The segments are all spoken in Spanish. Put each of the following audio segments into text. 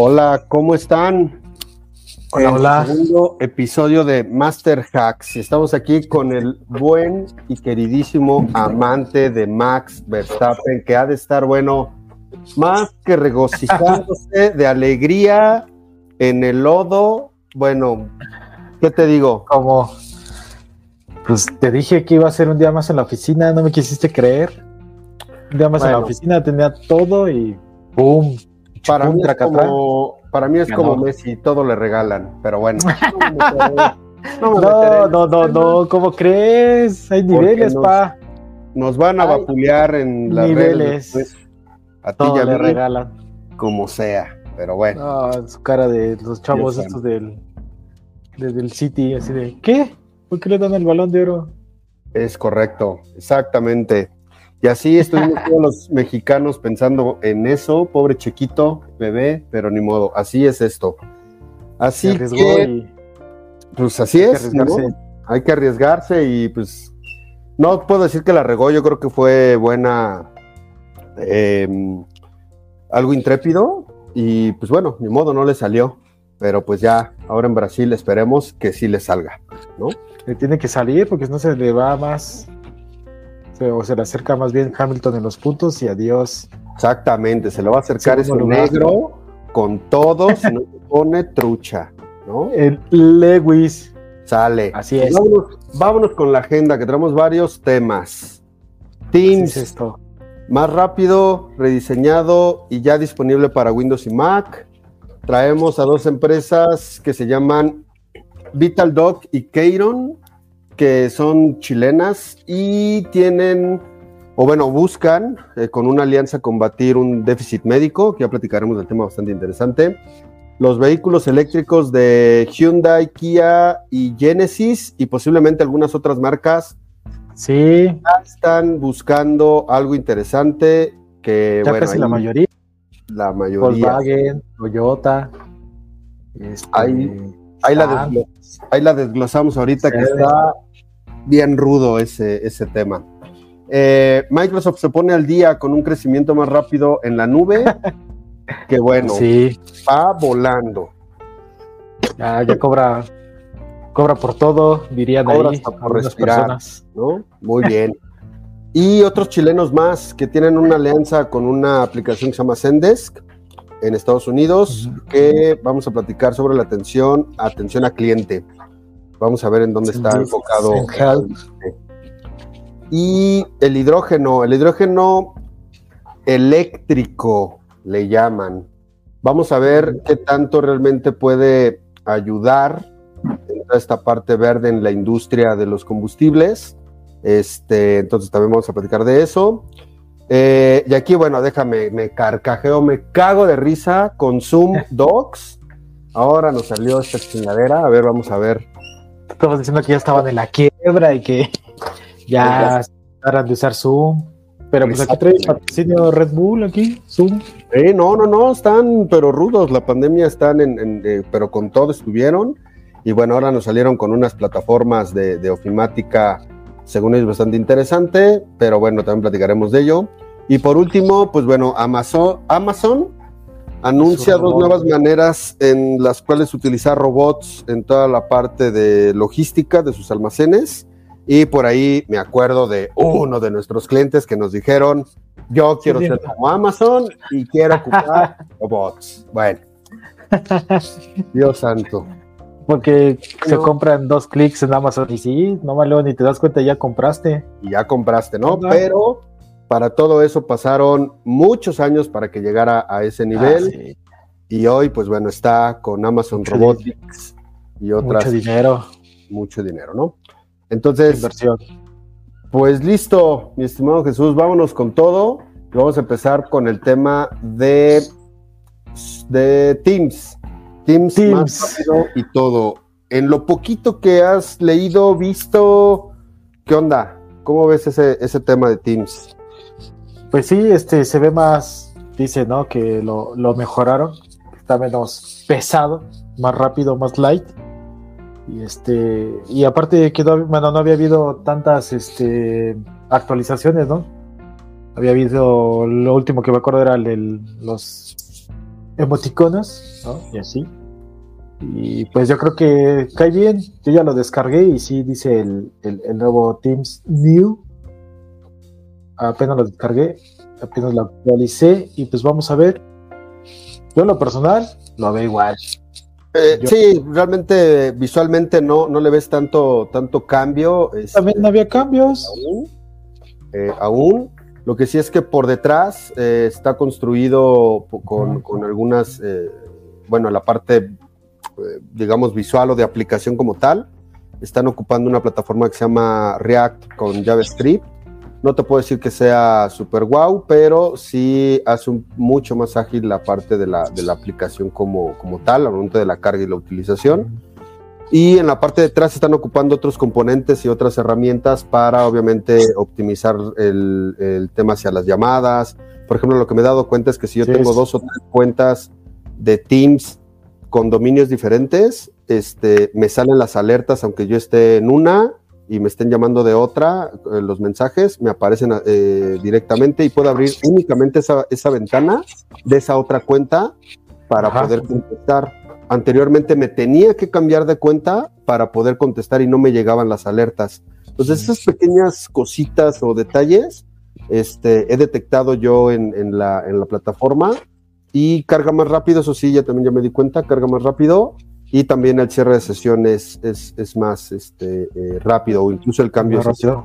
Hola, ¿cómo están? Hola, hola. Segundo episodio de Master Hacks. Estamos aquí con el buen y queridísimo amante de Max Verstappen, que ha de estar, bueno, más que regocijándose de alegría en el lodo. Bueno, ¿qué te digo? Como, pues te dije que iba a ser un día más en la oficina, no me quisiste creer. Un día más en la oficina tenía todo y ¡boom! Para mí, es como, para mí es Ganó. como Messi, todo le regalan, pero bueno. No, me no No, no, ¿cómo crees? Hay niveles, nos- pa. Nos van a vapulear en las niveles. redes después. A ti Todo y a le regalan. como sea, pero bueno. No, su cara de los chavos Dios estos del, de- del City, así de, ¿qué? ¿Por qué le dan el balón de oro? Es correcto, exactamente. Y así estuvimos todos los mexicanos pensando en eso, pobre chiquito, bebé, pero ni modo, así es esto. Así que, y pues así hay que es, hay que arriesgarse y pues no puedo decir que la regó, yo creo que fue buena, eh, algo intrépido y pues bueno, ni modo, no le salió, pero pues ya, ahora en Brasil esperemos que sí le salga, ¿no? Le tiene que salir porque si no se le va más. se- o se le acerca más bien Hamilton en los puntos y adiós. Exactamente, se le va a acercar ese negro con todo, si no se pone trucha, ¿no? El Lewis. Sale. Así es. Vámonos, vámonos con la agenda, que tenemos varios temas. ¿Qué Teams, es esto? más rápido, rediseñado y ya disponible para Windows y Mac. Traemos a dos empresas que se llaman VitalDoc y Keyron, que son chilenas y tienen, o bueno, buscan eh, con una alianza combatir un déficit médico, que ya platicaremos del tema bastante interesante. Los vehículos eléctricos de Hyundai, Kia y Genesis y posiblemente algunas otras marcas Sí, están buscando algo interesante que, ya bueno, casi la mayoría. La mayoría. Volkswagen, Toyota. este, Ahí- Ahí la, ahí la desglosamos ahorita, que está bien rudo ese, ese tema. Eh, Microsoft se pone al día con un crecimiento más rápido en la nube, que bueno, Sí, va volando. ya, ya cobra, cobra por todo, dirían Cobra ahí por respirar. personas. ¿no? Muy bien. Y otros chilenos más que tienen una alianza con una aplicación que se llama Zendesk en Estados Unidos, que vamos a platicar sobre la atención, atención a cliente. Vamos a ver en dónde está Zendesk, enfocado. Y el hidrógeno, el hidrógeno eléctrico le llaman. Vamos a ver qué tanto realmente puede ayudar en toda esta parte verde en la industria de los combustibles. Este, entonces también vamos a platicar de eso. Eh, y aquí, bueno, déjame, me carcajeo, me cago de risa con Zoom Docs. Ahora nos salió esta chingadera. A ver, vamos a ver. Estabas diciendo que ya estaban en la quiebra y que ya paran de usar Zoom. Pero pues aquí trae patrocinio Red Bull, aquí, Zoom. Eh, no, no, no, están pero rudos. La pandemia están en, en- eh, pero con todo estuvieron. Y bueno, ahora nos salieron con unas plataformas de, de ofimática, según ellos, bastante interesante. Pero bueno, también platicaremos de ello. Y por último, pues bueno, Amazon, Amazon anuncia dos nuevas maneras en las cuales utilizar robots en toda la parte de logística de sus almacenes. Y por ahí me acuerdo de uno de nuestros clientes que nos dijeron, yo quiero Sí, ser como Amazon y quiero ocupar robots. Bueno, Dios santo. Porque se No. compran dos clics en Amazon y sí, no malo, ni te das cuenta, ya compraste. Y ya compraste, ¿no? Pero para todo eso pasaron muchos años para que llegara a ese nivel. Ah, sí, Y hoy, pues bueno, está con Amazon Mucho Robotics y otras Mucho dinero, mucho dinero, ¿no? Entonces, inversión. pues listo, mi estimado Jesús, vámonos con todo. Vamos a empezar con el tema de, de Teams. Teams, Teams. más rápido y todo. En lo poquito que has leído, visto, ¿qué onda? ¿Cómo ves ese, ese tema de Teams? Pues sí, este se ve más, dice, ¿no? Que lo, lo mejoraron, está menos pesado, más rápido, más light. Y este, y aparte que no, bueno, no había habido tantas este, actualizaciones, ¿no? Había habido, lo último que me acuerdo era el, los emoticonos, ¿no? Y así. Y pues yo creo que cae bien. Yo ya lo descargué y sí dice el, el, nuevo Teams New. Apenas lo descargué, apenas lo actualicé y pues vamos a ver. Yo en lo personal lo veo igual. Eh, sí, realmente visualmente no, no le ves tanto, tanto cambio. También no había cambios. Eh, aún, Lo que sí es que por detrás eh, está construido con, con algunas, bueno, la parte digamos, visual o de aplicación como tal. Están ocupando una plataforma que se llama React con JavaScript. No te puedo decir que sea super wow, pero sí hace mucho más ágil la parte de la, de la aplicación como, como tal, al momento de la carga y la utilización. Y en la parte de atrás están ocupando otros componentes y otras herramientas para, obviamente, optimizar el, el, tema hacia las llamadas. Por ejemplo, lo que me he dado cuenta es que si yo tengo dos o tres cuentas de Teams con dominios diferentes, este, me salen las alertas, aunque yo esté en una y me estén llamando de otra, eh, los mensajes me aparecen eh, directamente y puedo abrir únicamente esa, esa, ventana de esa otra cuenta para poder contestar. Anteriormente me tenía que cambiar de cuenta para poder contestar y no me llegaban las alertas. Entonces, esas pequeñas cositas o detalles este, he detectado yo en, en, la, en la plataforma y carga más rápido, eso sí, ya también ya me di cuenta, carga más rápido y también el cierre de sesión es, es, más este, eh, rápido o incluso el cambio de sesión,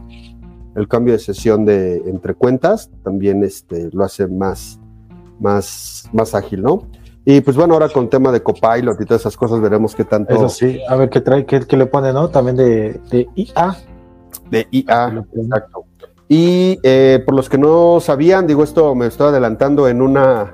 el cambio de sesión de entre cuentas también este, lo hace más, más, más ágil, ¿no? Y pues bueno, ahora con tema de Copilot y todas esas cosas veremos qué tanto. Eso sí, a ver qué trae, qué, qué le pone, ¿no? También de, de IA. De IA, exacto. Y eh, por los que no sabían, digo, esto me estoy adelantando en una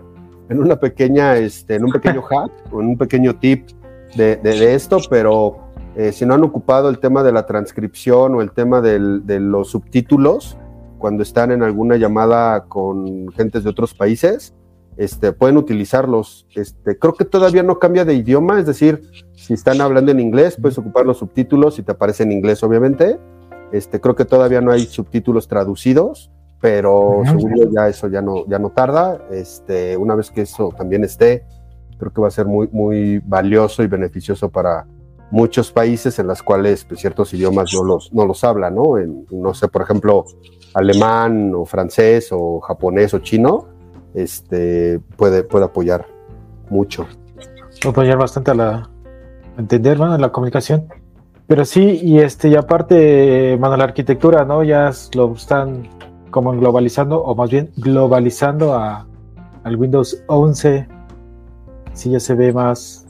en una pequeña, este, en un pequeño hack en un pequeño tip de, de, esto, pero eh, si no han ocupado el tema de la transcripción o el tema del, de los subtítulos, cuando están en alguna llamada con gentes de otros países, este, pueden utilizarlos. Este, creo que todavía no cambia de idioma, es decir, si están hablando en inglés, puedes ocupar los subtítulos y te aparece en inglés, obviamente. Este, creo que todavía no hay subtítulos traducidos, pero según yo ya eso ya no, ya no tarda. Este, una vez que eso también esté, creo que va a ser muy, muy valioso y beneficioso para muchos países en los cuales pues, ciertos idiomas no los, no los hablan, ¿no? En, no sé, por ejemplo, alemán o francés o japonés o chino, este, puede, puede apoyar mucho. Apoyar bastante a la entender, bueno, la comunicación. Pero sí, y este, y aparte, mano, la arquitectura, ¿no? Ya lo están como globalizando, o más bien globalizando a, al Windows 11. Si ya se ve más,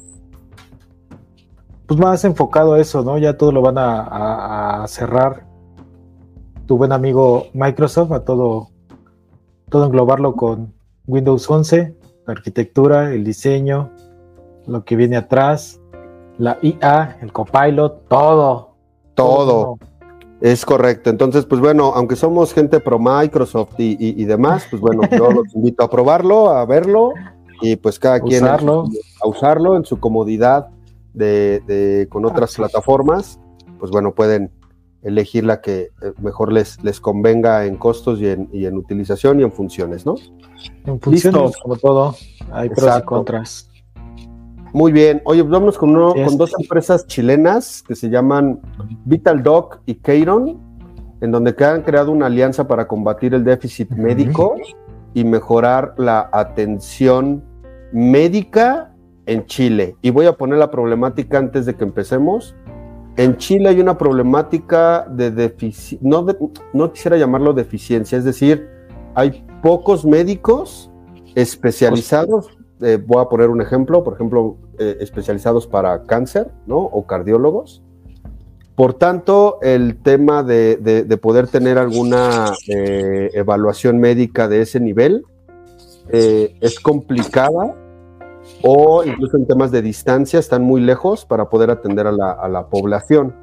pues más enfocado a eso, ¿no? Ya todo lo van a, cerrar. Tu buen amigo Microsoft, a todo, todo englobarlo con Windows 11, la arquitectura, el diseño, lo que viene atrás, la IA, el copilot, todo. Todo. Es correcto. Entonces, pues bueno, aunque somos gente pro Microsoft y, demás, pues bueno, yo los invito a probarlo, a verlo y pues cada quien a usarlo en su comodidad de, con otras plataformas, pues bueno, pueden elegir la que eh, mejor les, les convenga en costos y en, utilización y en funciones, ¿no? En funciones, como todo, hay pros y contras. Muy bien. Oye, pues vámonos con, uno, con dos empresas chilenas que se llaman VitalDoc y Keiron, en donde han creado una alianza para combatir el déficit médico y mejorar la atención médica en Chile. Y voy a poner la problemática antes de que empecemos. En Chile hay una problemática de deficiencia, no, quisiera llamarlo deficiencia, es decir, hay pocos médicos especializados eh, voy a poner un ejemplo, por ejemplo, eh, especializados para cáncer, ¿no? O cardiólogos. Por tanto, el tema de, poder tener alguna eh, evaluación médica de ese nivel es complicada o incluso en temas de distancia están muy lejos para poder atender a la, población.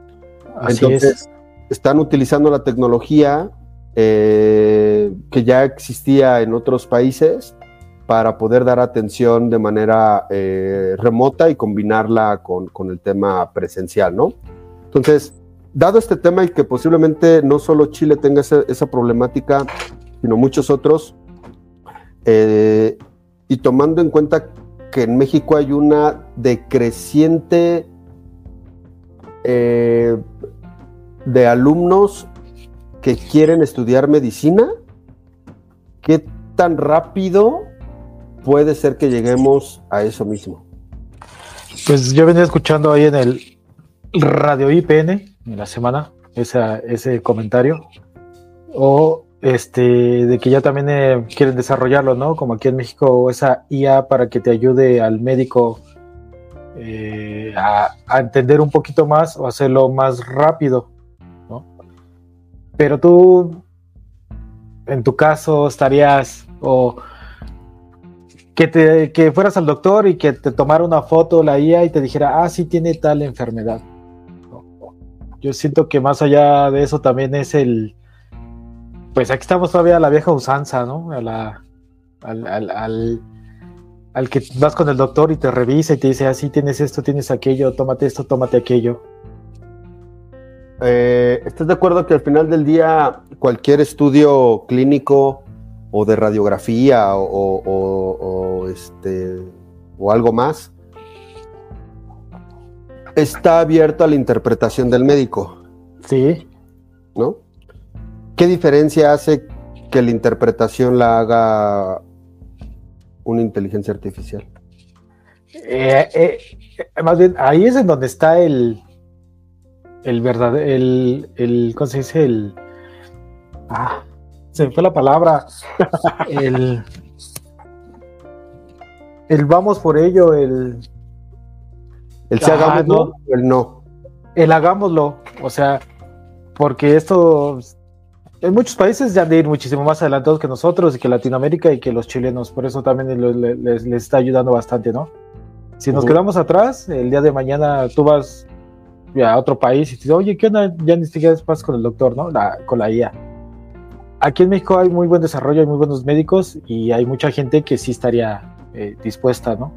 Entonces, están utilizando la tecnología que ya existía en otros países para poder dar atención de manera eh, remota y combinarla con, con, el tema presencial, ¿no? Entonces, dado este tema y que posiblemente no solo Chile tenga esa, esa problemática, sino muchos otros, eh, y tomando en cuenta que en México hay una decreciente eh, de alumnos que quieren estudiar medicina, ¿qué tan rápido puede ser que lleguemos a eso mismo? Pues yo venía escuchando ahí en el Radio IPN en la semana ese comentario. O este, de que ya también eh, quieren desarrollarlo, ¿no? Como aquí en México, esa IA para que te ayude al médico eh, a, entender un poquito más o hacerlo más rápido, ¿no? Pero tú, en tu caso, estarías o que, te, que fueras al doctor y que te tomara una foto la IA y te dijera, ah, sí tiene tal enfermedad. Yo siento que más allá de eso también es el pues aquí estamos todavía a la vieja usanza, ¿no? A la, al, que vas con el doctor y te revisa y te dice, así ah, tienes esto, tienes aquello, tómate esto, tómate aquello. Eh, ¿Estás de acuerdo que al final del día cualquier estudio clínico o de radiografía o, este, o algo más está abierto a la interpretación del médico? Sí. ¿No? ¿Qué diferencia hace que la interpretación la haga una inteligencia artificial? Eh, eh, más bien, ahí es en donde está el, el verdadero, el, el, ¿cómo se dice? El, ah, se me fue la palabra, el, el vamos por ello, el, el se hagámoslo, el no. El hagámoslo, o sea, porque esto en muchos países ya han de ir muchísimo más adelantados que nosotros y que Latinoamérica y que los chilenos, por eso también les, está ayudando bastante, ¿no? Si nos quedamos atrás, el día de mañana tú vas a otro país y te dices, oye, ¿qué onda? Ya ni siquiera vas con el doctor, ¿no? con la IA. Aquí en México hay muy buen desarrollo, hay muy buenos médicos y hay mucha gente que sí estaría eh, dispuesta, ¿no?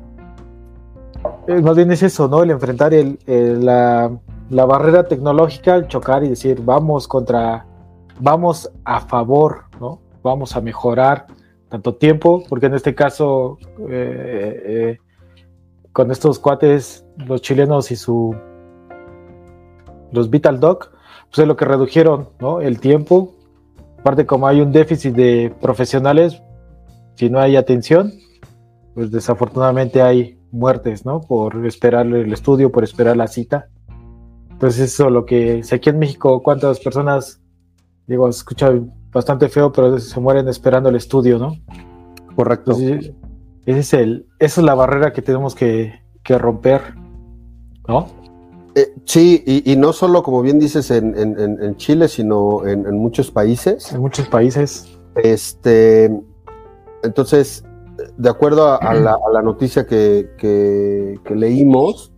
Eh, más bien es eso, ¿no? El enfrentar la, la barrera tecnológica, el chocar y decir, vamos contra vamos a favor, ¿no? Vamos a mejorar tanto tiempo, porque en este caso, eh, eh, con estos cuates, los chilenos y su, los Vital Doc, pues es lo que redujeron, ¿no? El tiempo. Aparte, como hay un déficit de profesionales, si no hay atención, pues desafortunadamente hay muertes, ¿no? Por esperar el estudio, por esperar la cita. Entonces, eso lo que, aquí en México, ¿cuántas personas digo, escucha bastante feo, pero se mueren esperando el estudio, ¿no? Correcto. ese es el, esa es la barrera que tenemos que, romper, ¿no? Eh, sí, y, no solo, como bien dices, en, Chile, sino en, muchos países. En muchos países. Este, entonces, de acuerdo a, la, noticia que, que leímos,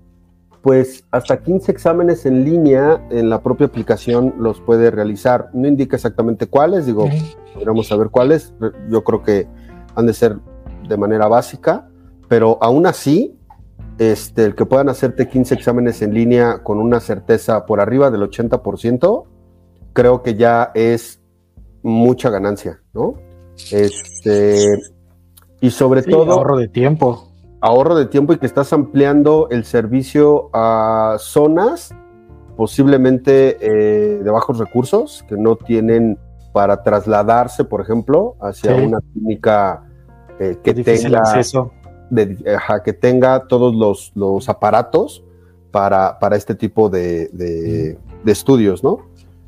pues hasta 15 exámenes en línea en la propia aplicación los puede realizar. No indica exactamente cuáles, digo, podríamos saber cuáles. Yo creo que han de ser de manera básica, pero aún así, este, el que puedan hacerte 15 exámenes en línea con una certeza por arriba del 80%, creo que ya es mucha ganancia, ¿no? Este, y sobre todo... Ahorro de tiempo ahorro de tiempo y que estás ampliando el servicio a zonas posiblemente eh, de bajos recursos que no tienen para trasladarse, por ejemplo, hacia una clínica eh, que, tenga, que tenga todos los, aparatos para, para, este tipo de, de, estudios, ¿no?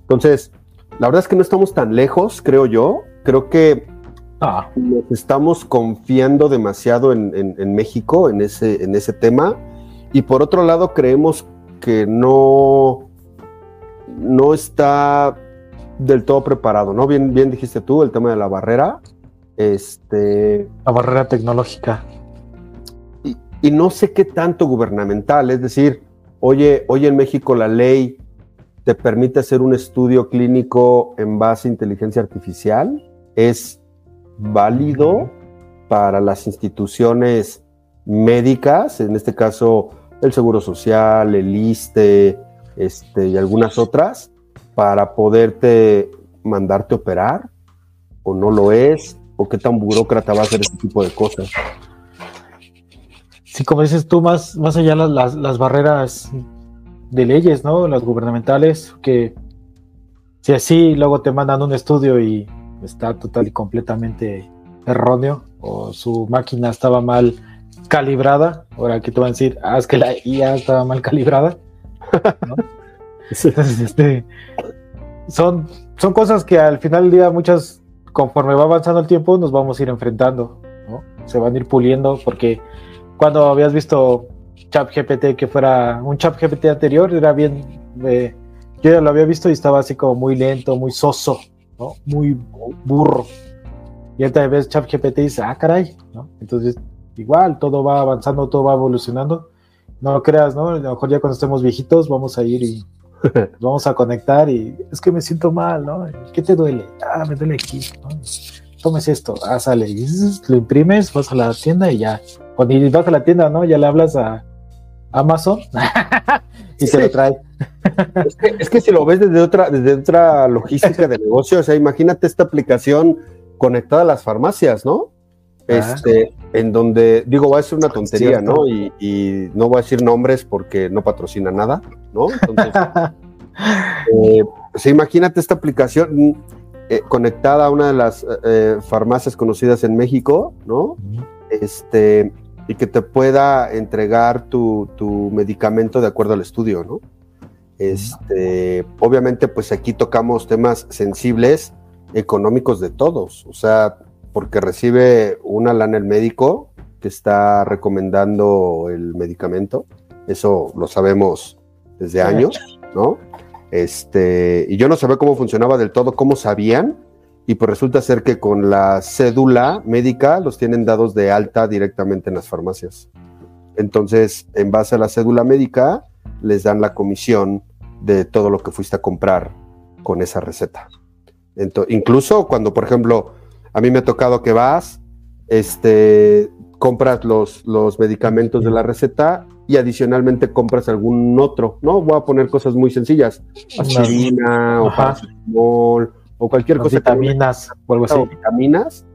Entonces, la verdad es que no estamos tan lejos, creo yo. Creo que Ah. estamos confiando demasiado en, México, en ese, en ese tema. Y por otro lado, creemos que no, no está del todo preparado, ¿no? Bien, bien dijiste tú, el tema de la barrera. Este. La barrera tecnológica. Y, y no sé qué tanto gubernamental, es decir, oye, hoy en México la ley te permite hacer un estudio clínico en base a inteligencia artificial. Es válido para las instituciones médicas, en este caso el Seguro Social, el ISTE este, y algunas otras, para poderte mandarte operar, o no lo es, o qué tan burócrata va a ser este tipo de cosas. Sí, como dices tú, más, más allá las, las barreras de leyes, ¿no? Las gubernamentales, que si así luego te mandan un estudio y está total y completamente erróneo, o su máquina estaba mal calibrada, ahora que te van a decir, ah, es que la IA estaba mal calibrada, ¿no? este, son, son cosas que al final del día muchas, conforme va avanzando el tiempo, nos vamos a ir enfrentando, ¿no? Se van a ir puliendo porque cuando habías visto ChatGPT que fuera un ChatGPT anterior, era bien, eh, yo ya lo había visto y estaba así como muy lento, muy soso, ¿no? Muy burro. Y ahorita ves ChatGPT y dices, ah, caray, ¿no? Entonces, igual, todo va avanzando, todo va evolucionando. No creas, ¿no? A lo mejor ya cuando estemos viejitos vamos a ir y vamos a conectar y es que me siento mal, ¿no? ¿Qué te duele? Ah, me duele aquí, ¿no? Tomes esto, ah, sale, y lo imprimes, vas a la tienda y ya. Cuando vas a la tienda, ¿no? Ya le hablas a Amazon y te lo trae. es, que, si lo ves desde otra, desde otra logística de negocio, o sea, imagínate esta aplicación conectada a las farmacias, ¿no? Ah. Este, en donde, digo, va a ser una tontería, ¿no? Y, y, no voy a decir nombres porque no patrocina nada, ¿no? Entonces, eh, pues imagínate esta aplicación eh, conectada a una de las eh, farmacias conocidas en México, ¿no? Este, y que te pueda entregar tu, tu, medicamento de acuerdo al estudio, ¿no? Este, obviamente, pues aquí tocamos temas sensibles económicos de todos, o sea, porque recibe una lana el médico que está recomendando el medicamento, eso lo sabemos desde años, ¿no? Este, y yo no sabía cómo funcionaba del todo, cómo sabían, y pues resulta ser que con la cédula médica los tienen dados de alta directamente en las farmacias. Entonces, en base a la cédula médica, les dan la comisión de todo lo que fuiste a comprar con esa receta. incluso cuando, por ejemplo, a mí me ha tocado que vas, este, compras los, los medicamentos de la receta y adicionalmente compras algún otro, ¿no? Voy a poner cosas muy sencillas, aspirina o paracetamol o cualquier cosa. Vitaminas o algo así. vitaminas,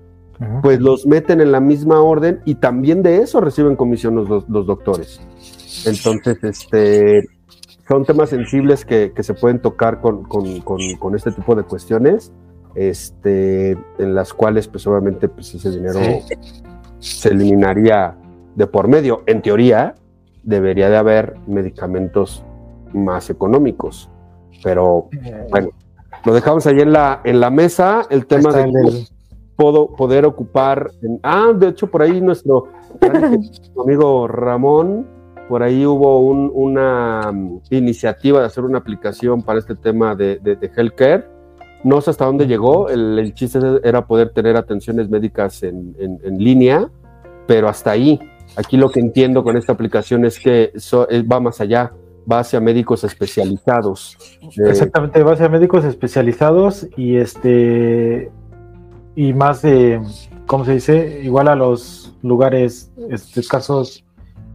pues los meten en la misma orden y también de eso reciben comisión los, los doctores. Entonces, este, son temas sensibles que, que se pueden tocar con, con, con, con, este tipo de cuestiones, este, en las cuales, pues obviamente, pues ese dinero se eliminaría de por medio. En teoría, debería de haber medicamentos más económicos. Pero bueno, lo dejamos ahí en la, en la mesa, el tema de poder ocupar. ah, de hecho, por ahí nuestro, amigo Ramón, por ahí hubo una mm, iniciativa de hacer una aplicación para este tema de, de, healthcare. No sé hasta dónde llegó, el, chiste era poder tener atenciones médicas en, en línea, pero hasta ahí. Aquí lo que entiendo con esta aplicación es que va más allá, va hacia médicos especializados. Eh, Exactamente, va hacia médicos especializados y este y más de, ¿cómo se dice? Igual a los lugares este, escasos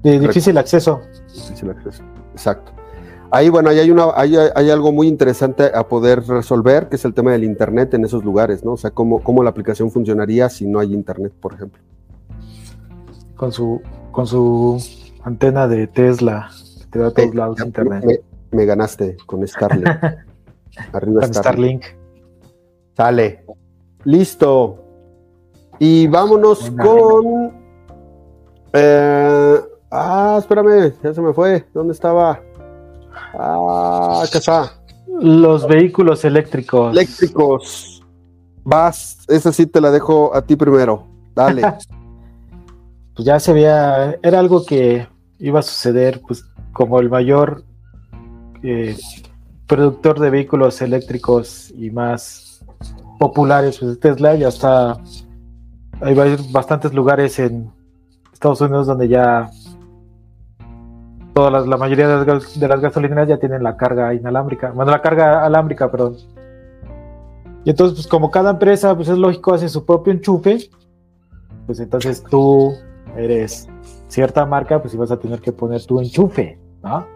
de difícil acceso. Difícil acceso, exacto. Ahí, bueno, ahí hay, una, hay, hay, algo muy interesante a poder resolver, que es el tema del Internet en esos lugares, ¿no? O sea, cómo, cómo la aplicación funcionaría si no hay Internet, por ejemplo con su con su antena de Tesla. Te da a todos lados internet. Me, ganaste con Starlink. Arriba Starlink. Sale. Listo. Y vámonos con. Eh, ah, espérame, ya se me fue. ¿Dónde estaba? Ah, acá está. Los vehículos eléctricos. Eléctricos. Vas, esa sí te la dejo a ti primero. Dale. pues ya se veía, era algo que iba a suceder, pues como el mayor eh, productor de vehículos eléctricos y más populares, pues Tesla ya está, hay bastantes lugares en Estados Unidos donde ya todas la mayoría de las, de las, gasolineras ya tienen la carga inalámbrica, bueno, la carga alámbrica, perdón. Y entonces, pues como cada empresa, pues es lógico, hace su propio enchufe pues entonces tú eres cierta marca, pues vas a tener que poner tu enchufe, ¿no?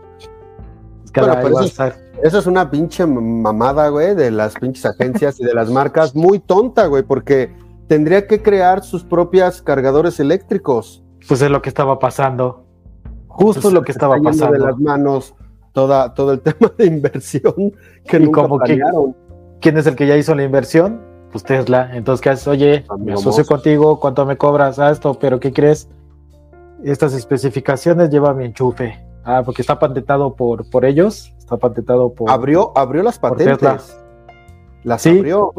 eso, es, una pinche mamada, güey, de las pinches agencias y de las marcas, muy tonta, güey, porque tendría que crear sus propias cargadores eléctricos. Pues es lo que estaba pasando. Justo pues lo que estaba pasando. de las manos toda, todo el tema de inversión que nunca como ¿Quién es el que ya hizo la inversión? Pues Tesla. Entonces, ¿qué haces? Oye, me asocio contigo, ¿cuánto me cobras a esto? ¿Pero qué crees? Estas especificaciones lleva mi enchufe. Ah, porque está patentado por, por ellos. Está patentado por. Abrió, abrió las patentes. Las abrió.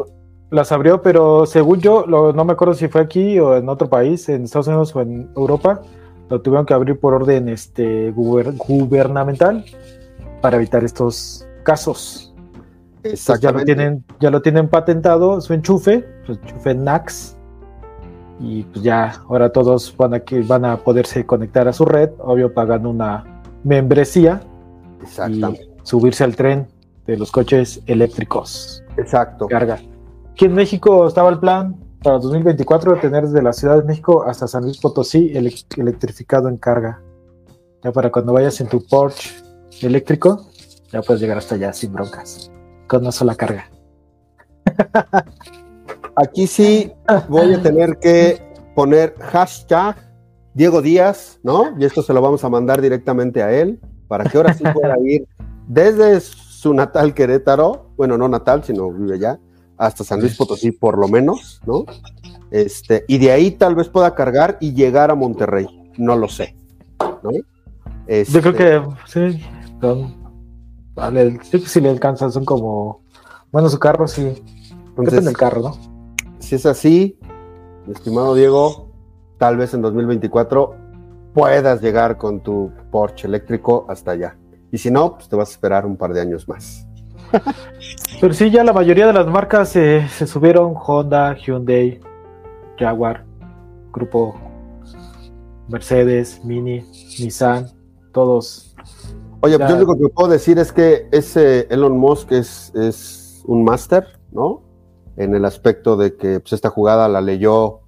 Las abrió, pero según yo, no me acuerdo si fue aquí o en otro país, en Estados Unidos o en Europa, lo tuvieron que abrir por orden este, gubernamental para evitar estos casos. Exactamente. ya lo tienen, ya lo tienen patentado, su enchufe, su enchufe NAX. Y pues ya, ahora todos van a, van a poderse conectar a su red, obvio pagando una membresía. Exactamente. Y subirse al tren de los coches eléctricos. Exacto. Carga. Aquí en México estaba el plan para 2024 de tener desde la Ciudad de México hasta San Luis Potosí electrificado en carga. Ya para cuando vayas en tu Porsche eléctrico, ya puedes llegar hasta allá sin broncas, con una sola carga. Aquí sí voy a tener que poner hashtag Diego Díaz, ¿no? Y esto se lo vamos a mandar directamente a él, para que ahora sí pueda ir desde su natal Querétaro, bueno, no natal, sino vive allá, hasta San Luis Potosí por lo menos, ¿no? Este, y de ahí tal vez pueda cargar y llegar a Monterrey, no lo sé, ¿no? Yo creo que sí, vale, sí que si le alcanzan, son como, bueno, su carro sí, Entonces, el carro, ¿no? Si es así, mi estimado Diego, tal vez en 2024 puedas llegar con tu Porsche eléctrico hasta allá. Y si no, pues te vas a esperar un par de años más. Pero sí, ya la mayoría de las marcas se subieron, Honda, Hyundai, Jaguar, Grupo Mercedes, Mini, Nissan, todos Oye, yo lo único que puedo decir es que ese Elon Musk es, es un máster, ¿no? En el aspecto de que pues, esta jugada la leyó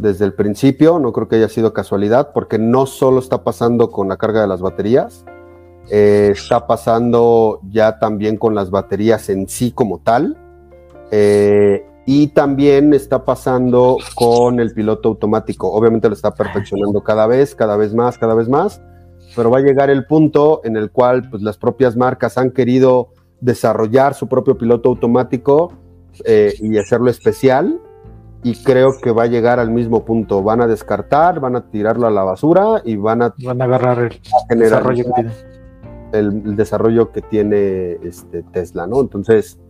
desde el principio, no creo que haya sido casualidad, porque no solo está pasando con la carga de las baterías, eh, está pasando ya también con las baterías en sí como tal, eh, y también está pasando con el piloto automático. Obviamente lo está perfeccionando cada vez, cada vez más, cada vez más, pero va a llegar el punto en el cual pues, las propias marcas han querido desarrollar su propio piloto automático eh, y hacerlo especial y creo que va a llegar al mismo punto. Van a descartar, van a tirarlo a la basura y van a, van a agarrar el desarrollo que tiene. El, desarrollo que tiene este Tesla, ¿no? Entonces,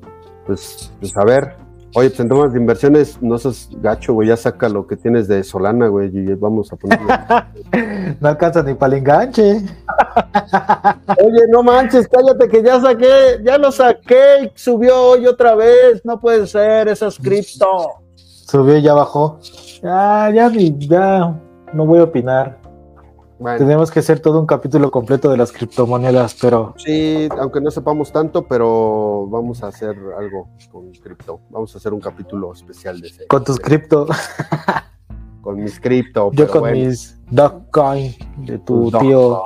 pues, pues a ver, Oye, pues en temas de inversiones, no seas gacho, güey, ya saca lo que tienes de Solana, güey, y vamos a ponerlo. no alcanza ni para el enganche. Oye, no manches, cállate que ya saqué, ya lo saqué, subió hoy otra vez, no puede ser, eso es cripto. Subió y ya bajó. Ya, ya, ya, no voy a opinar. Tenemos que hacer todo un capítulo completo de las criptomonedas, pero. Sí, aunque no sepamos tanto, pero vamos a hacer algo con cripto. Vamos a hacer un capítulo especial de ese. Con tus cripto. con mis cripto. Yo con mis Dogecoin de tu tío.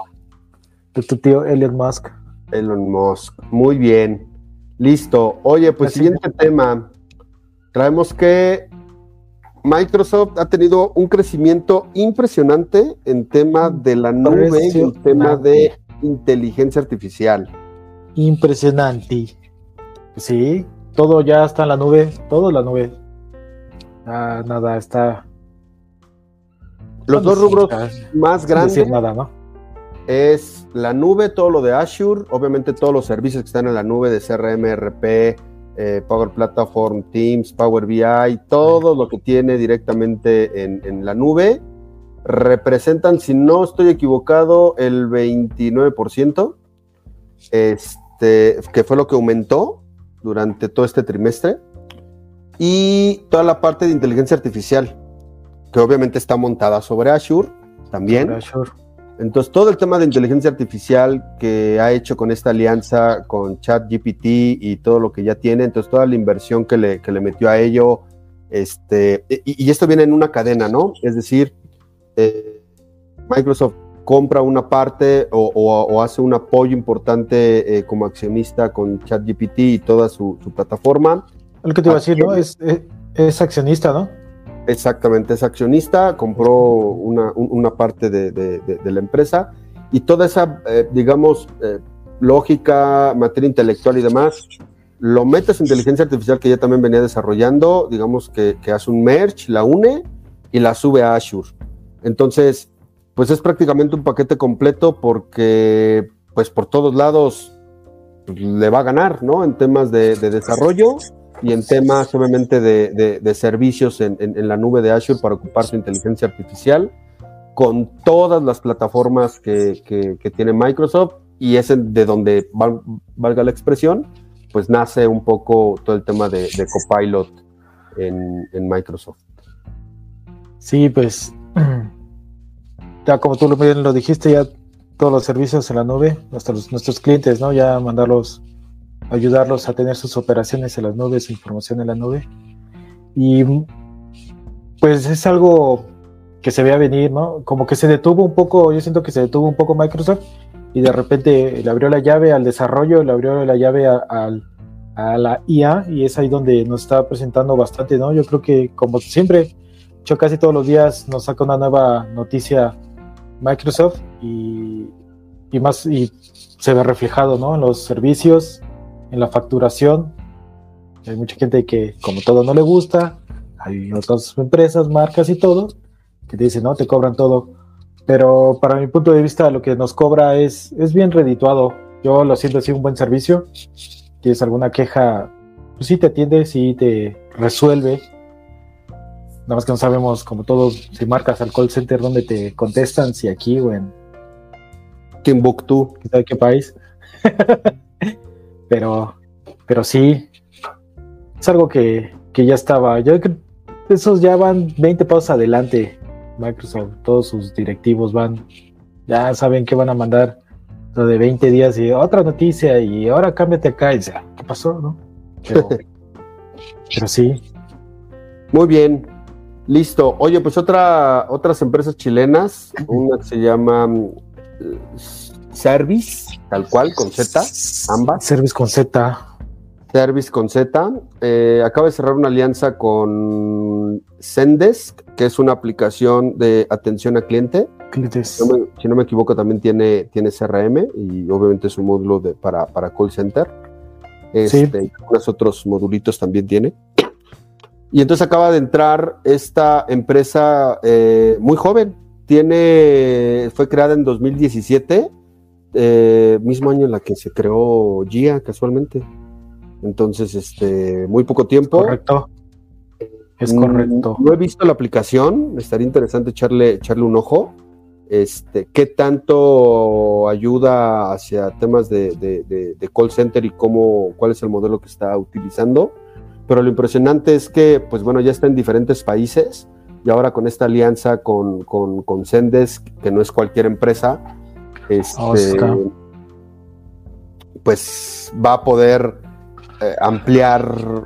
De tu tío Elon Musk. Elon Musk. Muy bien. Listo. Oye, pues siguiente tema. Traemos que Microsoft ha tenido un crecimiento impresionante en tema de la nube y en tema de inteligencia artificial. Impresionante. Sí, todo ya está en la nube, todo en la nube. Ah, nada, está. Los dos rubros más grandes nada, ¿no? es la nube, todo lo de Azure, obviamente todos los servicios que están en la nube de CRM, RP, eh, Power Platform, Teams, Power BI, todo lo que tiene directamente en, la nube, representan, si no estoy equivocado, el 29%, este, que fue lo que aumentó durante todo este trimestre, y toda la parte de inteligencia artificial, que obviamente está montada sobre Azure también. Entonces, todo el tema de inteligencia artificial que ha hecho con esta alianza con ChatGPT y todo lo que ya tiene, entonces toda la inversión que le, que le metió a ello, Este, y, esto viene en una cadena, ¿no? Es decir, eh, Microsoft compra una parte o, hace un apoyo importante eh, como accionista con ChatGPT y toda su, plataforma. Lo que te iba a decir, ¿no? Es, es, accionista, ¿no? Exactamente, es accionista, compró una, parte de, la empresa y toda esa, eh, digamos, eh, lógica, materia intelectual y demás, lo metes en inteligencia artificial que ya también venía desarrollando, digamos que, que hace un merge, la une y la sube a Azure. Entonces, pues es prácticamente un paquete completo porque pues por todos lados pues, le va a ganar, ¿no? En temas de, desarrollo y en temas obviamente de, servicios en, la nube de Azure para ocupar su inteligencia artificial con todas las plataformas que, tiene Microsoft y es de donde valga la expresión, pues nace un poco todo el tema de, Copilot en, en Microsoft. Sí, pues ya como tú lo, lo dijiste, ya todos los servicios en la nube, nuestros, nuestros clientes, ¿no? Ya mandarlos, ayudarlos a tener sus operaciones en las nubes, información en la nube. Y pues es algo que se ve a venir, ¿no? Como que se detuvo un poco, yo siento que se detuvo un poco Microsoft y de repente le abrió la llave al desarrollo, le abrió la llave a, a la IA y es ahí donde nos está presentando bastante, ¿no? Yo creo que como siempre, yo casi todos los días nos saca una nueva noticia Microsoft y, más y se ve reflejado ¿no? en los servicios, en la facturación. Hay mucha gente que como todo no le gusta, hay otras empresas, marcas y todo, que te dicen, no, te cobran todo. Pero para mi punto de vista lo que nos cobra es, es bien redituado. Yo lo siento así un buen servicio. Tienes alguna queja, pues sí te atiende, sí te resuelve Nada más que no sabemos, como todos, si marcas al call center, dónde te contestan, si aquí o en Timbuktu. ¿Sabe qué país? pero, pero sí, es algo que, ya estaba. Yo creo que esos ya van 20 pasos adelante. Microsoft, todos sus directivos van, ya saben que van a mandar lo de 20 días y otra noticia y ahora cámbiate acá y dice, ¿qué pasó? ¿No? pero sí. Muy bien, Listo. Oye, pues otra, otras empresas chilenas, una que se llama mm, Service, tal cual, con Z, ambas. Service con Z. Service con Z. Eh, acaba de cerrar una alianza con Zendesk, que es una aplicación de atención a cliente. Clientes. Si no me, equivoco, también tiene, tiene CRM y obviamente es un módulo de, para, para call center. Este, sí. Algunos otros modulitos también tiene. Y entonces acaba de entrar esta empresa eh, muy joven. Tiene, fue creada en 2017, eh, mismo año en la que se creó GIA casualmente. Entonces, este, muy poco tiempo. Correcto. Es mm, correcto. No he visto la aplicación, estaría interesante echarle, echarle un ojo. Este, qué tanto ayuda hacia temas de, de, call center y cómo, cuál es el modelo que está utilizando pero lo impresionante es que, pues bueno, ya está en diferentes países y ahora con esta alianza con, con, con Zendesk, que no es cualquier empresa, este, pues va a poder eh, ampliar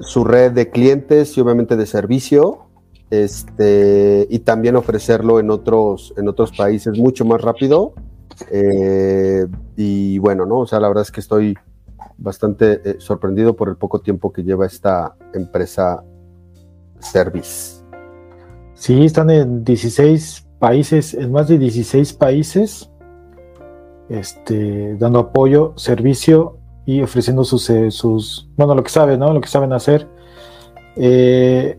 su red de clientes y obviamente de servicio, este, y también ofrecerlo en otros, en otros países mucho más rápido. Eh, y bueno, ¿no? O sea, la verdad es que estoy bastante eh, sorprendido por el poco tiempo que lleva esta empresa Service. Sí, están en 16 países, en más de 16 países, este, dando apoyo, servicio y ofreciendo sus, eh, sus, bueno, lo que saben, ¿no? Lo que saben hacer. Eh,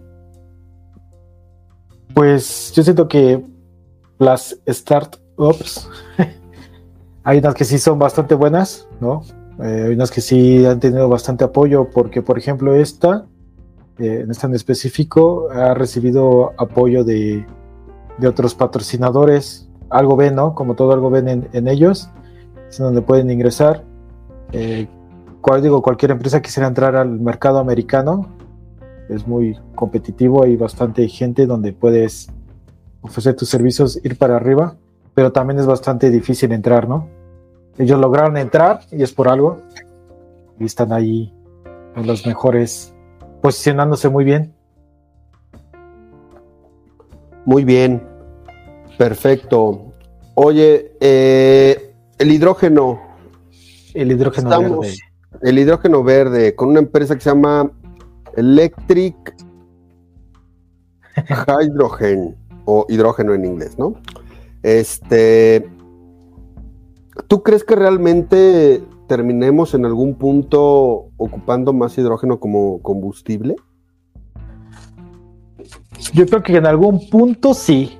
pues yo siento que las startups, hay unas que sí son bastante buenas, ¿no? Eh, hay unas que sí han tenido bastante apoyo, porque por ejemplo esta, en esta en específico, ha recibido apoyo de, otros patrocinadores. Algo ven, ¿no? Como todo algo ven en, ellos, es donde pueden ingresar. Eh, cual, digo, cualquier empresa quisiera entrar al mercado americano, es muy competitivo, hay bastante gente donde puedes ofrecer tus servicios, ir para arriba, pero también es bastante difícil entrar, ¿no? Ellos lograron entrar y es por algo. Y están ahí en los mejores, posicionándose muy bien. Muy bien. Perfecto. Oye, eh, el hidrógeno. El hidrógeno Estamos- verde. El hidrógeno verde con una empresa que se llama Electric Hydrogen o hidrógeno en inglés, ¿no? Este, ¿tú crees que realmente terminemos en algún punto ocupando más hidrógeno como combustible? Yo creo que en algún punto sí.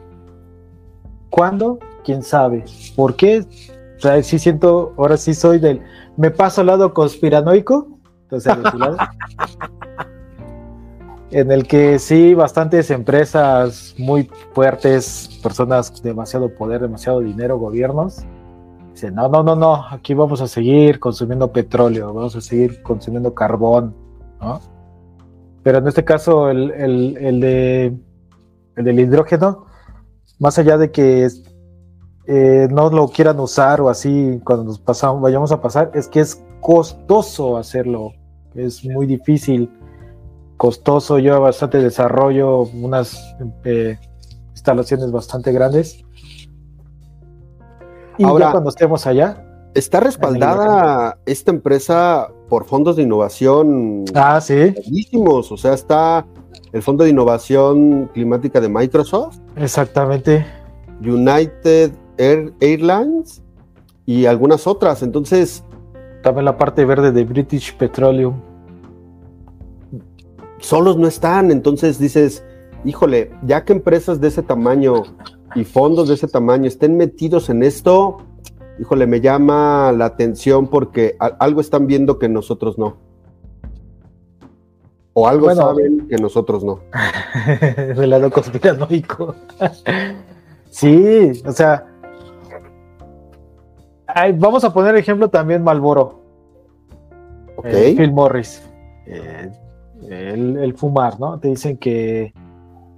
¿Cuándo? ¿Quién sabe? ¿Por qué? O sea, sí siento, ahora sí soy del... Me paso al lado conspiranoico. Entonces, de tu lado. en el que sí, bastantes empresas muy fuertes, personas demasiado poder, demasiado dinero, gobiernos, dicen, no, no, no, no, aquí vamos a seguir consumiendo petróleo, vamos a seguir consumiendo carbón, ¿no? Pero en este caso, el, el- el de, el del hidrógeno, más allá de que eh, no lo quieran usar o así cuando nos pasamos, vayamos a pasar, es que es costoso hacerlo, es muy difícil, costoso, lleva bastante desarrollo, unas eh, instalaciones bastante grandes. Y Ahora- ya cuando estemos allá, ¿Está respaldada esta empresa por fondos de innovación ah, sí? O sea, está el Fondo de Innovación Climática de Microsoft, exactamente. United Air- Airlines y algunas otras. Entonces, También la parte verde de British Petroleum. solos no están. Entonces dices, híjole, ya que empresas de ese tamaño y fondos de ese tamaño estén metidos en esto, híjole, me llama la atención porque algo están viendo que nosotros no. O algo Bueno. saben que nosotros no. del lado conspiranoico. sí, o sea. Ay, vamos a poner ejemplo también Malboro. ¿Ok? Phil Morris. Eh, el, el fumar, ¿no? Te dicen que,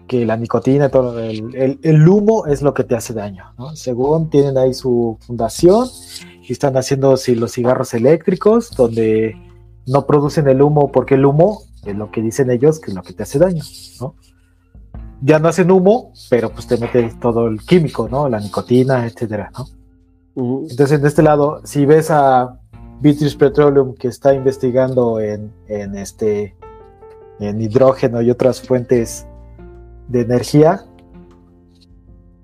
que la nicotina, todo el, el- el humo es lo que te hace daño, ¿no? Según tienen ahí su fundación y están haciendo sí, los cigarros eléctricos donde no producen el humo porque el humo es lo que dicen ellos que es lo que te hace daño, ¿no? Ya no hacen humo, pero pues te mete todo el químico, ¿no? La nicotina, etcétera, ¿no? Entonces, de este lado, si ves a British Petroleum que está investigando en, en este en hidrógeno y otras fuentes de energía,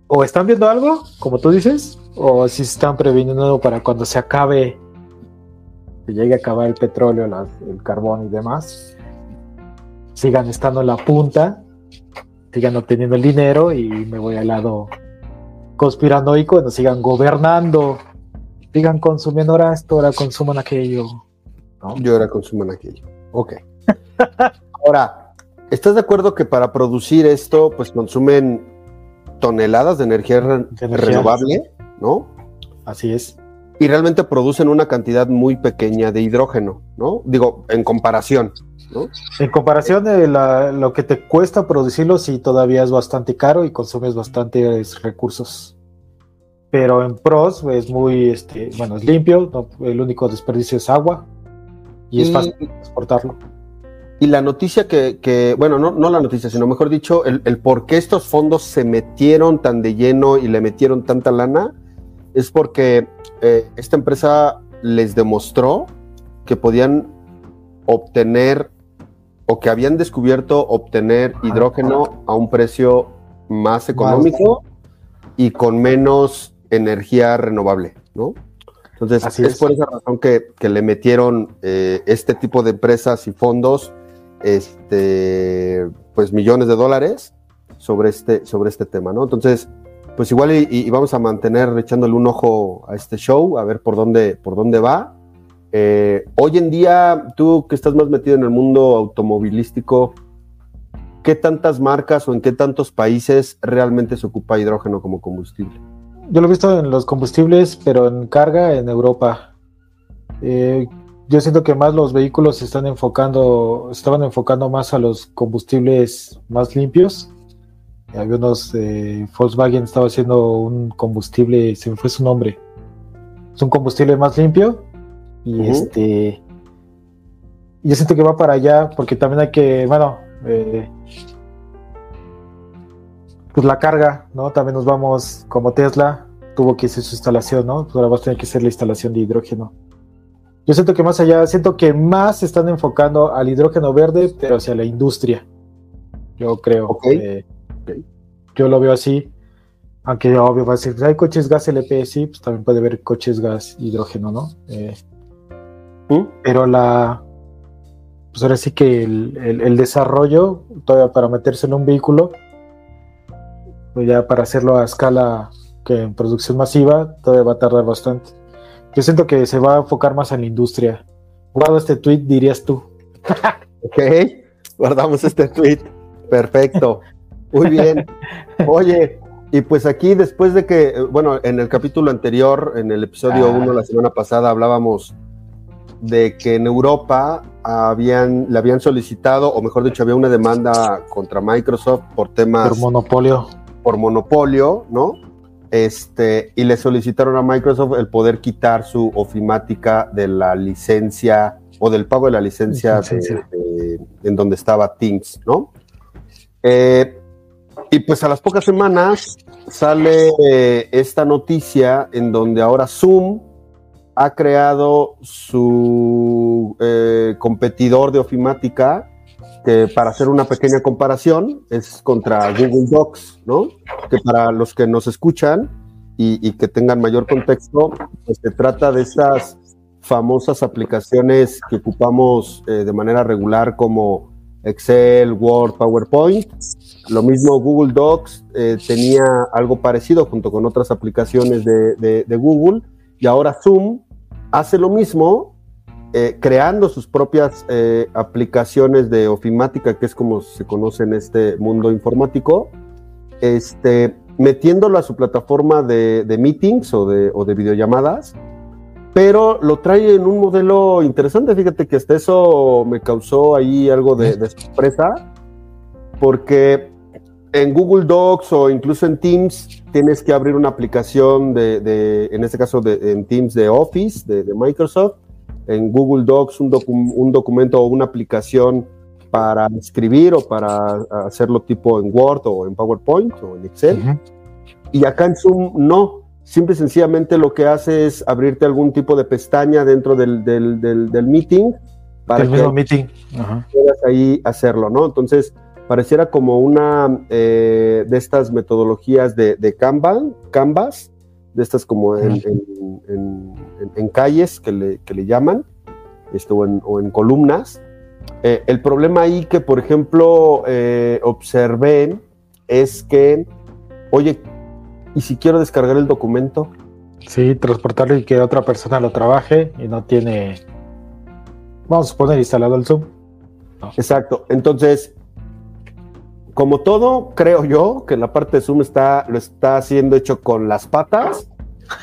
o están viendo algo, como tú dices, o si están previniendo para cuando se acabe, se llegue a acabar el petróleo, el carbón y demás, sigan estando en la punta, sigan obteniendo el dinero y me voy al lado conspiranoico, nos sigan gobernando, sigan consumiendo ahora esto, ahora consuman aquello. ¿no? Yo era consuman aquello. Ok. Ahora, ¿estás de acuerdo que para producir esto, pues consumen toneladas de energía, re- De energía. renovable, ¿no? Así es. Y realmente producen una cantidad muy pequeña de hidrógeno, ¿no? Digo, en comparación, ¿no? En comparación de la- lo que te cuesta producirlo, sí todavía es bastante caro y consumes bastantes recursos. Pero en pros es muy, este, bueno, es limpio, no- el único desperdicio es agua y es Y- fácil transportarlo. Y la noticia que, que- bueno, no, no la noticia, sino mejor dicho, el, el por qué estos fondos se metieron tan de lleno y le metieron tanta lana, es porque eh, esta empresa les demostró que podían obtener o que habían descubierto obtener hidrógeno a un precio más económico y con menos energía renovable, ¿no? Entonces, Así es, es. por esa razón que, que le metieron eh, este tipo de empresas y fondos, este, pues millones de dólares sobre este, sobre este tema, ¿no? Entonces, pues igual y, y vamos a mantener echándole un ojo a este show, a ver por dónde, por dónde va. Eh, hoy en día, tú que estás más metido en el mundo automovilístico, ¿qué tantas marcas o en qué tantos países realmente se ocupa hidrógeno como combustible? Yo lo he visto en los combustibles, pero en carga en Europa. Eh, yo siento que más los vehículos se están enfocando, estaban enfocando más a los combustibles más limpios. Había unos, eh, Volkswagen estaba haciendo un combustible, se me fue su nombre. Es un combustible más limpio y este, yo siento que va para allá porque también hay que, bueno, eh, pues la carga, ¿no? También nos vamos como Tesla, tuvo que hacer su instalación, ¿no? Pues ahora va a tener que hacer la instalación de hidrógeno. Yo siento que más allá, siento que más se están enfocando al hidrógeno verde, pero hacia la industria. Yo creo. que Yo lo veo así. Aunque obvio va a decir, hay coches gas LP, sí, pues también puede haber coches gas hidrógeno, ¿no? Eh, Pero la, pues ahora sí que el, desarrollo, todavía para meterse en un vehículo, pues ya para hacerlo a escala que en producción masiva, todavía va a tardar bastante. Yo siento que se va a enfocar más en la industria. Guardo este tweet, dirías tú. ok, guardamos este tweet. Perfecto. Muy bien. Oye, y pues aquí después de que, bueno, en el capítulo anterior, en el episodio 1 ah. la semana pasada, hablábamos de que en Europa habían, le habían solicitado, o mejor dicho, había una demanda contra Microsoft por temas... Por monopolio. Por monopolio, ¿no? Este, y le solicitaron a Microsoft el poder quitar su ofimática de la licencia o del pago de la licencia, en donde estaba Teams, ¿no? Eh, y pues a las pocas semanas sale eh, esta noticia en donde ahora Zoom ha creado su eh, competidor de ofimática, que para hacer una pequeña comparación es contra Google Docs, ¿no? Que para los que nos escuchan y, que tengan mayor contexto, pues se trata de estas famosas aplicaciones que ocupamos eh, de manera regular como Excel, Word, PowerPoint. Lo mismo Google Docs eh, tenía algo parecido junto con otras aplicaciones de, Google y ahora Zoom hace lo mismo eh, creando sus propias eh, aplicaciones de ofimática, que es como se conoce en este mundo informático, este, metiéndolo a su plataforma de, meetings o de, o de videollamadas pero lo trae en un modelo interesante. Fíjate que hasta eso me causó ahí algo de, sorpresa, porque en Google Docs o incluso en Teams tienes que abrir una aplicación de, en este caso de, en Teams de Office, de, Microsoft, en Google Docs un, un, documento o una aplicación para escribir o para hacerlo tipo en Word o en PowerPoint o en Excel. Y acá en Zoom no simple y sencillamente lo que hace es abrirte algún tipo de pestaña dentro del, meeting para el mismo meeting. puedas ahí hacerlo, ¿no? Entonces, pareciera como una eh, de estas metodologías de, de Canvas, de estas como en, calles que le, le llaman, esto, o, en, columnas. Eh, el problema ahí que, por ejemplo, eh, observé es que, oye, ¿Y si quiero descargar el documento? Sí, transportarlo y que otra persona lo trabaje y no tiene, vamos a suponer, instalado el Zoom. Exacto. Entonces, como todo, creo yo que la parte de Zoom está, lo está haciendo hecho con las patas,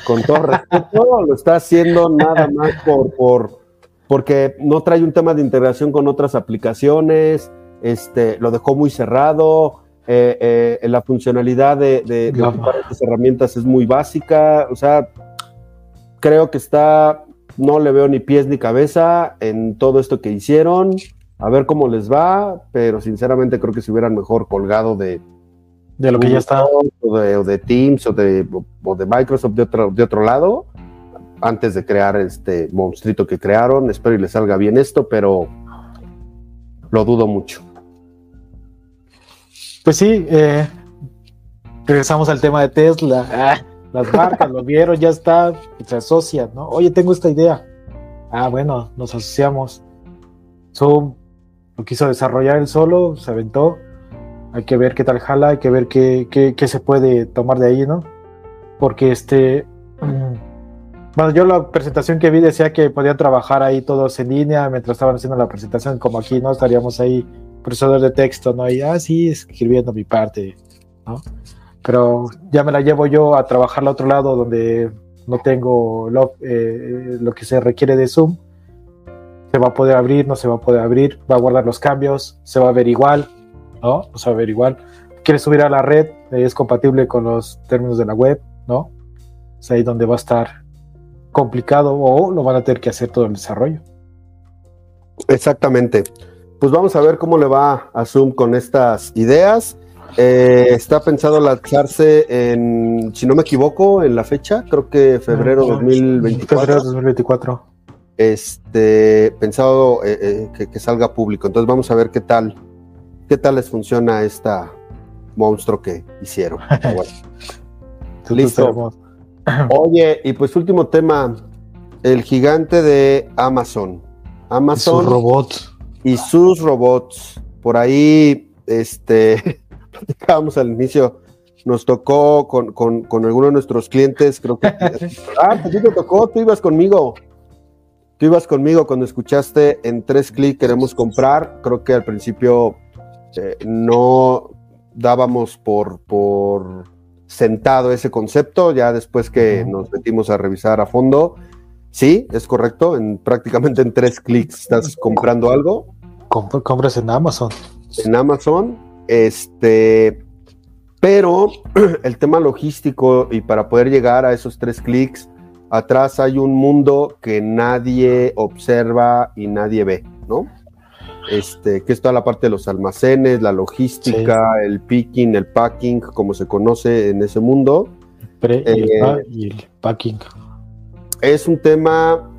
con todo respeto, lo está haciendo nada más por, por, porque no trae un tema de integración con otras aplicaciones, este, lo dejó muy cerrado, eh, eh, la funcionalidad de, de, estas herramientas es muy básica, o sea, creo que está, no le veo ni pies ni cabeza en todo esto que hicieron, a ver cómo les va, pero sinceramente creo que se hubieran mejor colgado de... De lo que ya está. O de, Teams o de, o de Microsoft de otro, de otro lado, antes de crear este monstruito que crearon. Espero y les salga bien esto, pero lo dudo mucho. Pues sí, eh, regresamos al tema de Tesla. Ah, las marcas lo vieron, ya está, se asocian, ¿no? Oye, tengo esta idea. Ah, bueno, nos asociamos. Zoom lo quiso desarrollar él solo, se aventó. Hay que ver qué tal jala, hay que ver qué, qué, se puede tomar de ahí, ¿no? Porque este. Bueno, yo la presentación que vi decía que podían trabajar ahí todos en línea mientras estaban haciendo la presentación, como aquí, ¿no? Estaríamos ahí procesador de texto, ¿no? Y así ah, escribiendo mi parte, ¿no? Pero ya me la llevo yo a trabajar al otro lado donde no tengo lo, eh, lo, que se requiere de Zoom. Se va a poder abrir, no se va a poder abrir, va a guardar los cambios, se va a ver igual, ¿no? se va a ver igual. Quiere subir a la red, es compatible con los términos de la web, ¿no? Es ahí donde va a estar complicado o lo van a tener que hacer todo el desarrollo. Exactamente pues vamos a ver cómo le va a Zoom con estas ideas. Eh, está pensado lanzarse en, si no me equivoco, en la fecha, creo que febrero 2024. Febrero 2024. Este, pensado eh, eh, que, que salga público. Entonces vamos a ver qué tal, qué tal les funciona esta monstruo que hicieron. Bueno. Listo. Oye, y pues último tema, el gigante de Amazon. Amazon Sus robots. y sus robots. Por ahí, este, platicábamos al inicio, nos tocó con, con, con alguno de nuestros clientes, creo que... ah, pues sí te tocó, tú ibas conmigo. Tú ibas conmigo cuando escuchaste en tres clics queremos comprar. Creo que al principio eh, no dábamos por, por sentado ese concepto, ya después que nos metimos a revisar a fondo. Sí, es correcto, en prácticamente en tres clics estás comprando algo Comp- compras en Amazon. en Amazon. Este, pero el tema logístico y para poder llegar a esos tres clics, atrás hay un mundo que nadie observa y nadie ve, ¿no? Este, que es toda la parte de los almacenes, la logística, el picking, el packing, como se conoce en ese mundo. Pre y, el Eh, pa- y el packing. Es un tema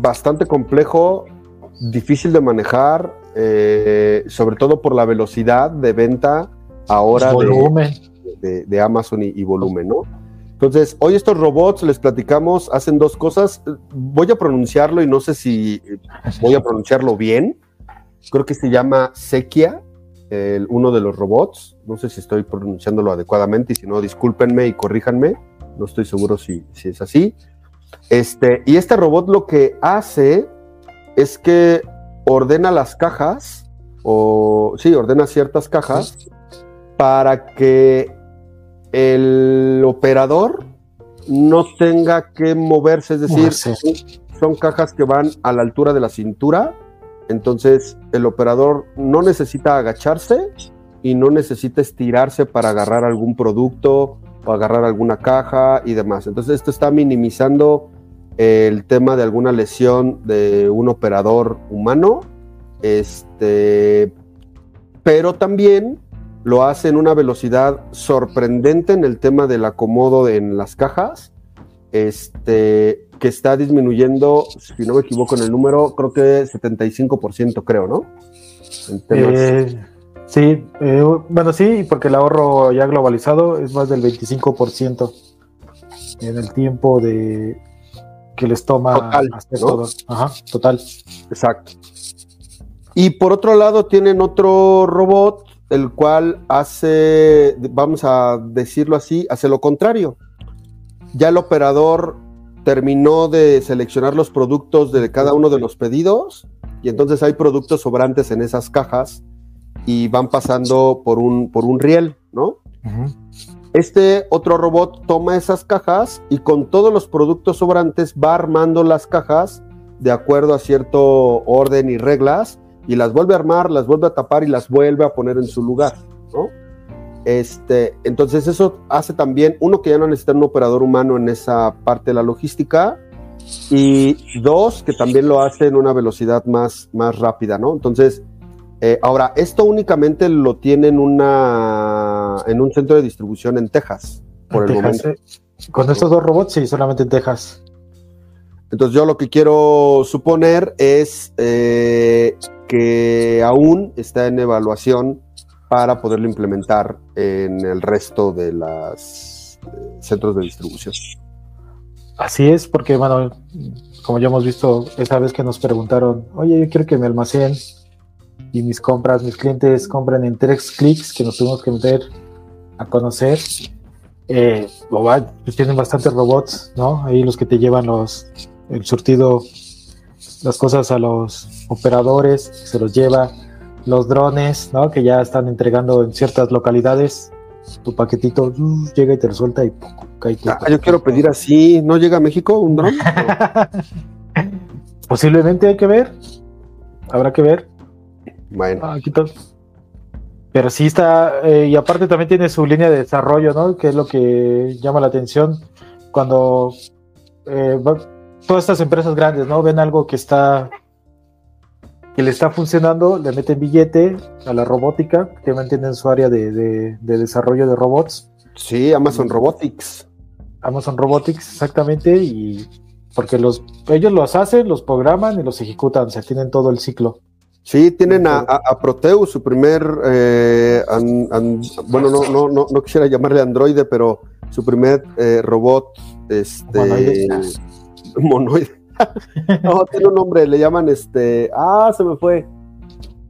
bastante complejo, difícil de manejar, eh, sobre todo por la velocidad de venta ahora de, volumen. de- de Amazon y, y volumen, ¿no? Entonces, hoy estos robots, les platicamos, hacen dos cosas. Voy a pronunciarlo y no sé si voy a pronunciarlo bien. Creo que se llama Sequia, el- uno de los robots. No sé si estoy pronunciándolo adecuadamente y si no, discúlpenme y corríjanme. No estoy seguro si, si es así. Este, y este robot lo que hace es que ordena las cajas, o sí, ordena ciertas cajas para que el operador no tenga que moverse, es decir, son cajas que van a la altura de la cintura, entonces el operador no necesita agacharse y no necesita estirarse para agarrar algún producto o agarrar alguna caja y demás. Entonces esto está minimizando el tema de alguna lesión de un operador humano, este, pero también lo hace en una velocidad sorprendente en el tema del acomodo en las cajas, este, que está disminuyendo, si no me equivoco en el número, creo que 75%, creo, ¿no? Eh, sí, eh, bueno, sí, porque el ahorro ya globalizado es más del 25% en el tiempo de que les toma Total, hacer ¿no? todo. Ajá, total. Exacto. Y por otro lado tienen otro robot, el cual hace, vamos a decirlo así, hace lo contrario. Ya el operador terminó de seleccionar los productos de cada uno de los pedidos y entonces hay productos sobrantes en esas cajas y van pasando por un, por un riel, ¿no? Este otro robot toma esas cajas y con todos los productos sobrantes va armando las cajas de acuerdo a cierto orden y reglas y las vuelve a armar, las vuelve a tapar y las vuelve a poner en su lugar, ¿no? Este, entonces eso hace también, uno, que ya no necesita un operador humano en esa parte de la logística y dos, que también lo hace en una velocidad más, más rápida, ¿no? Entonces, eh, ahora, esto únicamente lo tiene en, una, en un centro de distribución en Texas, por el Texas, momento. eh, Con estos dos robots, sí, solamente en Texas. Entonces yo lo que quiero suponer es eh, que aún está en evaluación para poderlo implementar en el resto de los centros de distribución. Así es, porque, bueno, como ya hemos visto esa vez que nos preguntaron, oye, yo quiero que me almacén y mis compras, mis clientes compran en tres clics que nos tuvimos que meter a conocer. Eh, pues tienen bastantes robots, ¿no? Ahí los que te llevan los, el surtido, las cosas a los operadores, se los lleva, los drones, ¿no? Que ya están entregando en ciertas localidades. Tu paquetito uh, llega y te lo suelta y ¡pum! cae tu Ah, yo quiero pedir así, ¿no llega a México un dron? Posiblemente hay que ver. Habrá que ver. Bueno, Ah, aquí. Pero sí está, eh, y aparte también tiene su línea de desarrollo, ¿no? Que es lo que llama la atención cuando eh, va- todas estas empresas grandes, ¿no? Ven algo que está que le está funcionando, le meten billete a la robótica, que mantienen su área de, de, de desarrollo de robots. Sí, Amazon Robotics. Amazon Robotics, exactamente, y porque los, ellos los hacen, los programan y los ejecutan, o sea, tienen todo el ciclo. Sí, tienen a, a, a Proteus, su primer, eh, an- an- bueno, no, no, no, no quisiera llamarle androide, pero su primer eh, robot, este. monoide. no, tiene un nombre, le llaman este, ah, se me fue,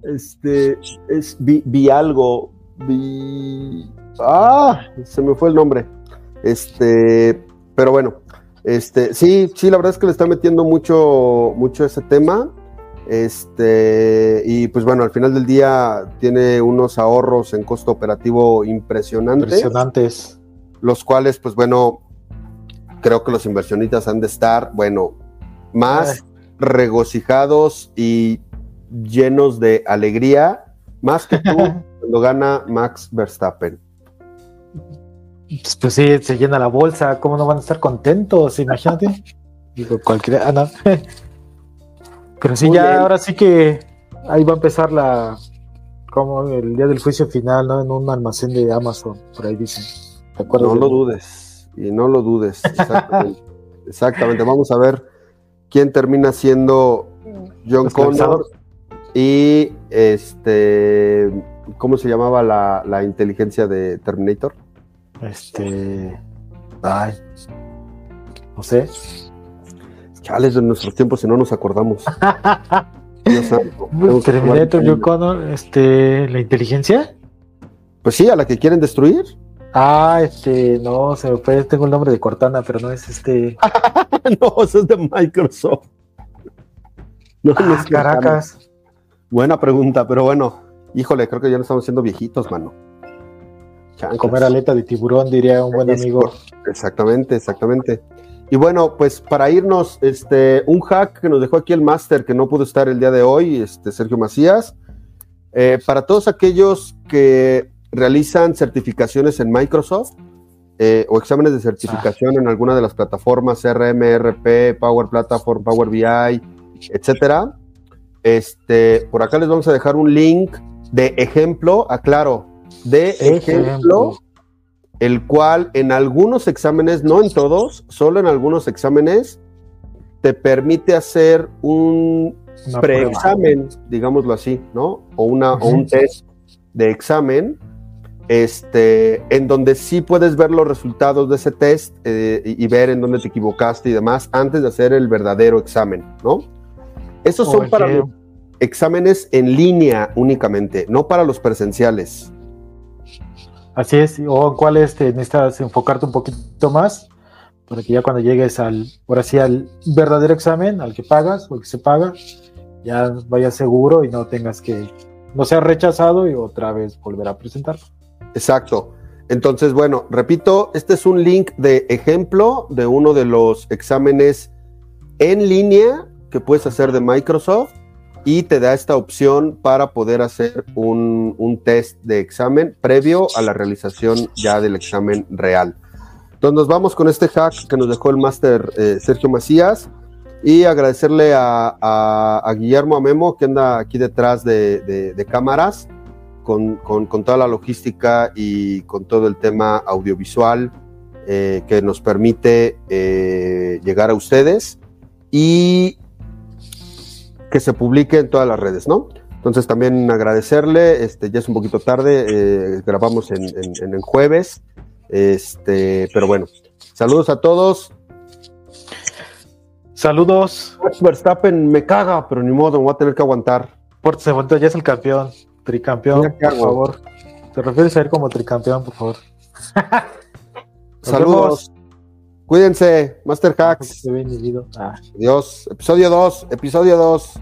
este, es vi, vi algo, vi, ah, se me fue el nombre, este, pero bueno, este, sí, sí, la verdad es que le está metiendo mucho, mucho ese tema. Este, y pues bueno, al final del día tiene unos ahorros en costo operativo impresionantes, Impresionantes. los cuales, pues bueno, creo que los inversionistas han de estar, bueno, más regocijados y llenos de alegría, más que tú cuando gana Max Verstappen. Pues, pues sí, se llena la bolsa, ¿cómo no van a estar contentos? Imagínate. Digo, cualquiera. Ah, no. Pero sí, Muy ya bien. ahora sí que ahí va a empezar la. Como el día del juicio final, ¿no? En un almacén de Amazon, por ahí dicen. ¿Te acuerdas? No de- lo dudes, y no lo dudes. Exactamente. Exactamente. Vamos a ver quién termina siendo John. Connor y este. ¿Cómo se llamaba la, la inteligencia de Terminator? Este. Ay. No sé. Chales de nuestros tiempos si no nos acordamos. Dios santo. Terminator, John Connor, este. ¿La inteligencia? Pues sí, a la que quieren destruir. Ah, este. No, se me fue. Tengo el nombre de Cortana, pero no es este. no, eso es de Microsoft. No, no Ah, Cortana. Caracas. Buena pregunta, pero bueno, híjole, creo que ya no estamos siendo viejitos, mano. Comer aleta de tiburón, diría un buen Es amigo. Exactamente, exactamente. Y bueno, pues para irnos, este, un hack que nos dejó aquí el máster que no pudo estar el día de hoy, este, Sergio Macías. Eh, para todos aquellos que realizan certificaciones en Microsoft eh, o exámenes de certificación en alguna de las plataformas CRM, RP, Power Platform, Power BI, etcétera. Este, por acá les vamos a dejar un link de ejemplo, aclaro, de ejemplo el cual en algunos exámenes, no en todos, solo en algunos exámenes, te permite hacer un preexamen, digámoslo así, ¿no? O, una, o un test de examen, este, en donde sí puedes ver los resultados de ese test eh, y, y ver en dónde te equivocaste y demás antes de hacer el verdadero examen, ¿no? Esos son Oye. para los exámenes en línea únicamente, no para los presenciales. Así es, o en cuál este, necesitas enfocarte un poquito más, para que ya cuando llegues al, ahora sí, al verdadero examen, al que pagas o el que se paga, ya vayas seguro y no tengas que, no sea rechazado y otra vez volver a presentar. Exacto. Entonces, bueno, repito, este es un link de ejemplo de uno de los exámenes en línea que puedes hacer de Microsoft y te da esta opción para poder hacer un, un test de examen previo a la realización ya del examen real. Entonces nos vamos con este hack que nos dejó el máster eh, Sergio Macías y agradecerle a, Guillermo Amemo que anda aquí detrás de- de- de cámaras con, con- con toda la logística y con todo el tema audiovisual eh, que nos permite eh, llegar a ustedes y que se publique en todas las redes, ¿no? Entonces también agradecerle, este, ya es un poquito tarde, eh, grabamos en, en- jueves, este, pero bueno, saludos a todos. Saludos, Verstappen me caga, pero ni modo, me voy a tener que aguantar. Porto Segundo ya es el campeón, tricampeón, por favor. ¿Te refieres a él como tricampeón, por favor? Saludos. Cuídense, Master Hacks. Ah. Adiós. Episodio 2, episodio 2.